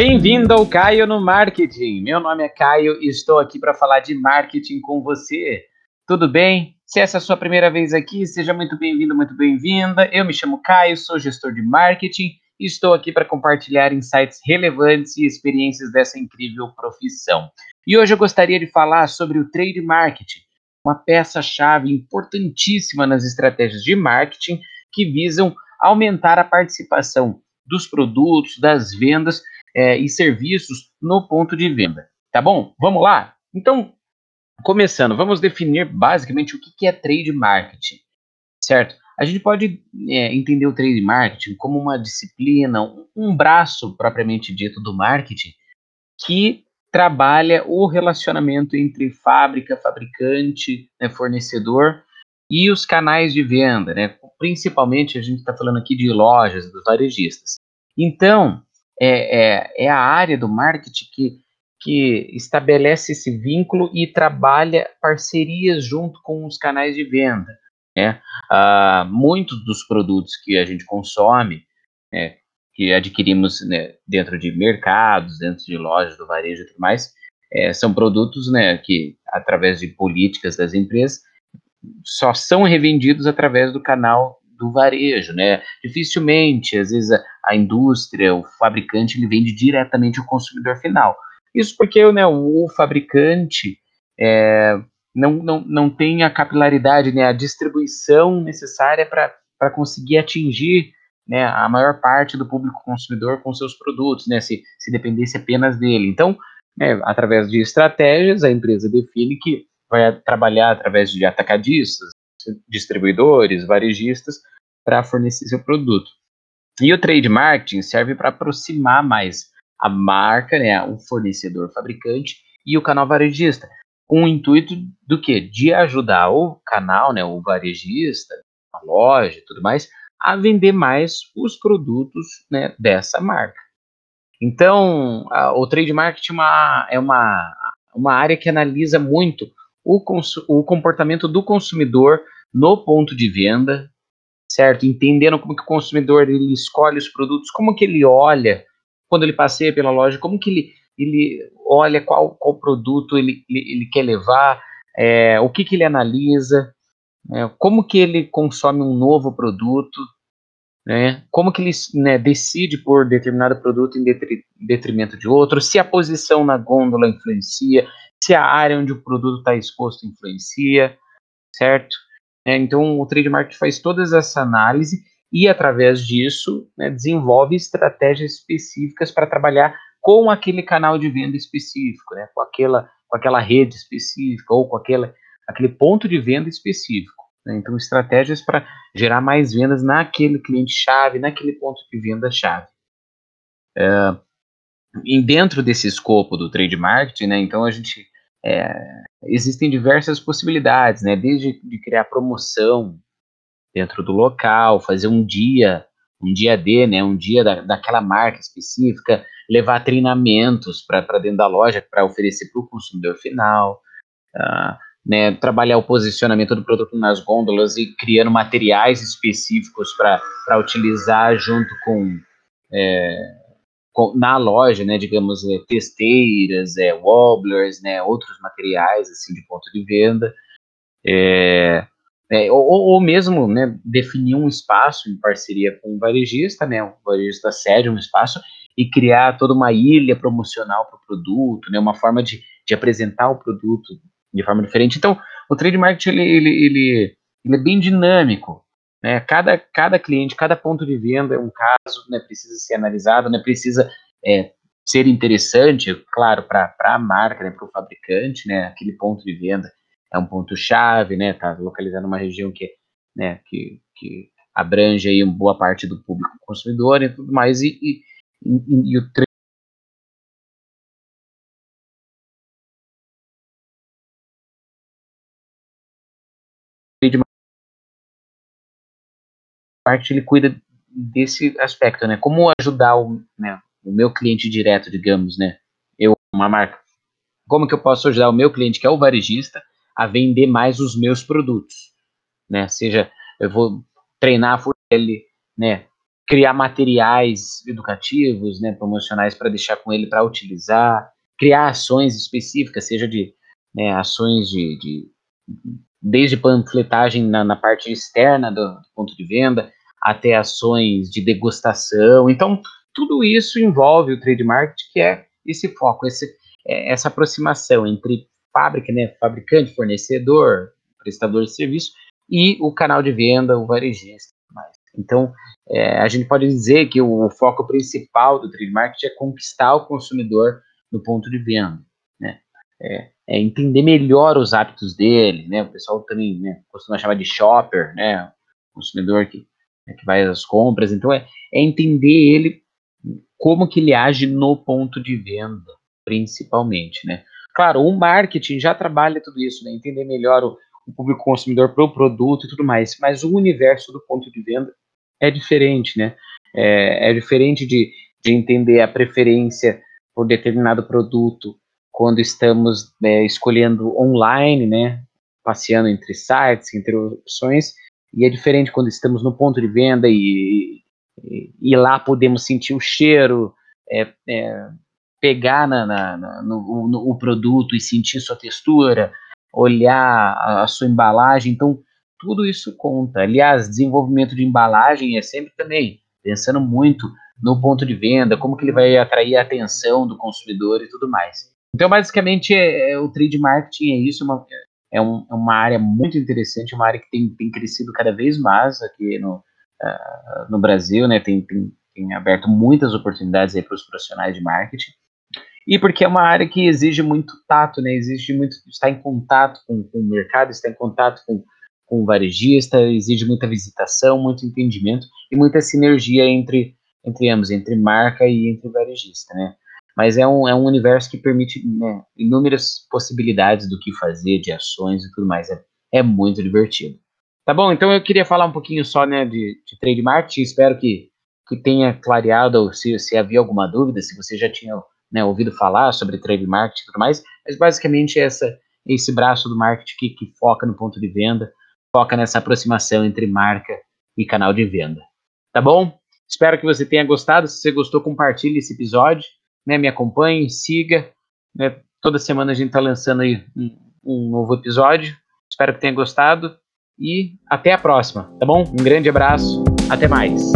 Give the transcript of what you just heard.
Bem-vindo ao Caio no Marketing. Meu nome é Caio e estou aqui para falar de marketing com você. Tudo bem? Se essa é a sua primeira vez aqui, seja muito bem-vindo, muito bem-vinda. Eu me chamo Caio, sou gestor de marketing e estou aqui para compartilhar insights relevantes e experiências dessa incrível profissão. E hoje eu gostaria de falar sobre o trade marketing, uma peça-chave importantíssima nas estratégias de marketing que visam aumentar a participação dos produtos, das vendas é, e serviços no ponto de venda. Tá bom? Vamos lá? Então, começando, vamos definir basicamente o que é trade marketing, certo? A gente pode é, entender o trade marketing como uma disciplina, um, braço propriamente dito do marketing que trabalha o relacionamento entre fábrica, fabricante, né, fornecedor e os canais de venda, né? Principalmente a gente está falando aqui de lojas, dos varejistas. Então, é, é, é a área do marketing que, que estabelece esse vínculo e trabalha parcerias junto com os canais de venda. Né? Ah, muitos dos produtos que a gente consome, né, que adquirimos né, dentro de mercados, dentro de lojas do varejo e tudo mais, é, são produtos né, que, através de políticas das empresas, só são revendidos através do canal do varejo, né? Dificilmente, às vezes, a, a indústria, o fabricante, ele vende diretamente ao consumidor final. Isso porque né, o, o fabricante é, não, não, não tem a capilaridade, né, a distribuição necessária para conseguir atingir né, a maior parte do público consumidor com seus produtos, né, se, se dependesse apenas dele. Então, né, através de estratégias, a empresa define que vai trabalhar através de atacadistas, distribuidores, varejistas, para fornecer seu produto. E o trade marketing serve para aproximar mais a marca, né, o fornecedor fabricante e o canal varejista, com o intuito do que? De ajudar o canal, né, o varejista, a loja tudo mais, a vender mais os produtos né, dessa marca. Então, a, o trade marketing é uma, é uma, uma área que analisa muito o, o comportamento do consumidor no ponto de venda, certo? Entendendo como que o consumidor ele escolhe os produtos, como que ele olha quando ele passeia pela loja, como que ele, ele olha qual, qual produto ele, ele, ele quer levar, é, o que, que ele analisa, é, como que ele consome um novo produto, né? Como que ele né, decide por determinado produto em detrimento de outro, se a posição na gôndola influencia, se a área onde o produto está exposto influencia, certo? É, então, o trade marketing faz toda essa análise e, através disso, né, desenvolve estratégias específicas para trabalhar com aquele canal de venda específico, né, com, aquela, com aquela rede específica ou com aquela, aquele ponto de venda específico. Né? Então, estratégias para gerar mais vendas naquele cliente-chave, naquele ponto de venda-chave. É, e dentro desse escopo do trade marketing, né, então a gente é, existem diversas possibilidades, né, desde de criar promoção dentro do local, fazer um dia, um dia D, né, um dia da, daquela marca específica, levar treinamentos para dentro da loja para oferecer para o consumidor final, uh, né, trabalhar o posicionamento do produto nas gôndolas e criando materiais específicos para utilizar junto com é, na loja, né, digamos, é, testeiras, é, wobblers, né, outros materiais assim de ponto de venda, é, é, ou, ou, mesmo né, definir um espaço em parceria com um varejista, né, o varejista cede um espaço e criar toda uma ilha promocional para o produto, né, uma forma de, de apresentar o produto de forma diferente. Então, o trade marketing ele, ele, ele, ele é bem dinâmico, né? Cada, cada cliente, cada ponto de venda é um caso, né? precisa ser analisado, né? precisa é, ser interessante, claro, para a marca, né? para o fabricante, né? aquele ponto de venda é um ponto-chave, né? Está localizado numa região que, né? que, que abrange aí boa parte do público consumidor e tudo mais, e, e, e, e o parte ele cuida desse aspecto, né? Como ajudar o, né, o meu cliente direto, digamos, né? Eu, uma marca. Como que eu posso ajudar o meu cliente, que é o varejista, a vender mais os meus produtos, né? Seja, eu vou treinar ele, né? criar materiais educativos, né, promocionais para deixar com ele para utilizar, criar ações específicas, seja de né, ações de, de, desde panfletagem na, na parte externa do, do, ponto de venda até ações de degustação. Então, tudo isso envolve o trade marketing, que é esse foco, esse, é, essa aproximação entre fábrica, né, fabricante, fornecedor, prestador de serviço e o canal de venda, o varejista. Então, é, a gente pode dizer que o foco principal do trade marketing é conquistar o consumidor no ponto de venda, né? É, é entender melhor os hábitos dele, né? O pessoal também né, costuma chamar de shopper, né? Consumidor que, né, que vai às compras. Então, é, é entender ele como que ele age no ponto de venda, principalmente, né? Claro, o marketing já trabalha tudo isso, né? Entender melhor o, o público consumidor para o produto e tudo mais, mas o universo do ponto de venda é diferente, né? É, é diferente de, de entender a preferência por determinado produto quando estamos né, escolhendo online, né? Passeando entre sites, entre opções, e é diferente quando estamos no ponto de venda e, e, e lá podemos sentir o cheiro, é, é, pegar na, na, na no, no, o produto e sentir sua textura, olhar a, a sua embalagem. Então, tudo isso conta. Aliás, desenvolvimento de embalagem é sempre também pensando muito no ponto de venda, como que ele vai atrair a atenção do consumidor e tudo mais. Então, basicamente, é, é, o trade marketing é isso, uma, é, um, é, uma área muito interessante, uma área que tem, tem crescido cada vez mais aqui no, uh, no Brasil, né? Tem, tem, tem aberto muitas oportunidades para os profissionais de marketing e porque é uma área que exige muito tato, né? Exige muito estar em contato com, com o mercado, estar em contato com, com o varejista, exige muita visitação, muito entendimento e muita sinergia entre, entre ambos, entre marca e entre varejista, né? Mas é um, é um universo que permite né, inúmeras possibilidades do que fazer, de ações e tudo mais. É, é muito divertido. Tá bom? Então eu queria falar um pouquinho só né, de, de trade. Espero que, que tenha clareado se, se havia alguma dúvida, se você já tinha né, ouvido falar sobre trade e tudo mais, mas basicamente essa, esse braço do marketing que, que foca no ponto de venda, foca nessa aproximação entre marca e canal de venda. Tá bom? Espero que você tenha gostado. Se você gostou, compartilhe esse episódio, né, me acompanhe, siga. Né, toda semana a gente está lançando aí um, um novo episódio. Espero que tenha gostado e até a próxima, tá bom? Um grande abraço, até mais.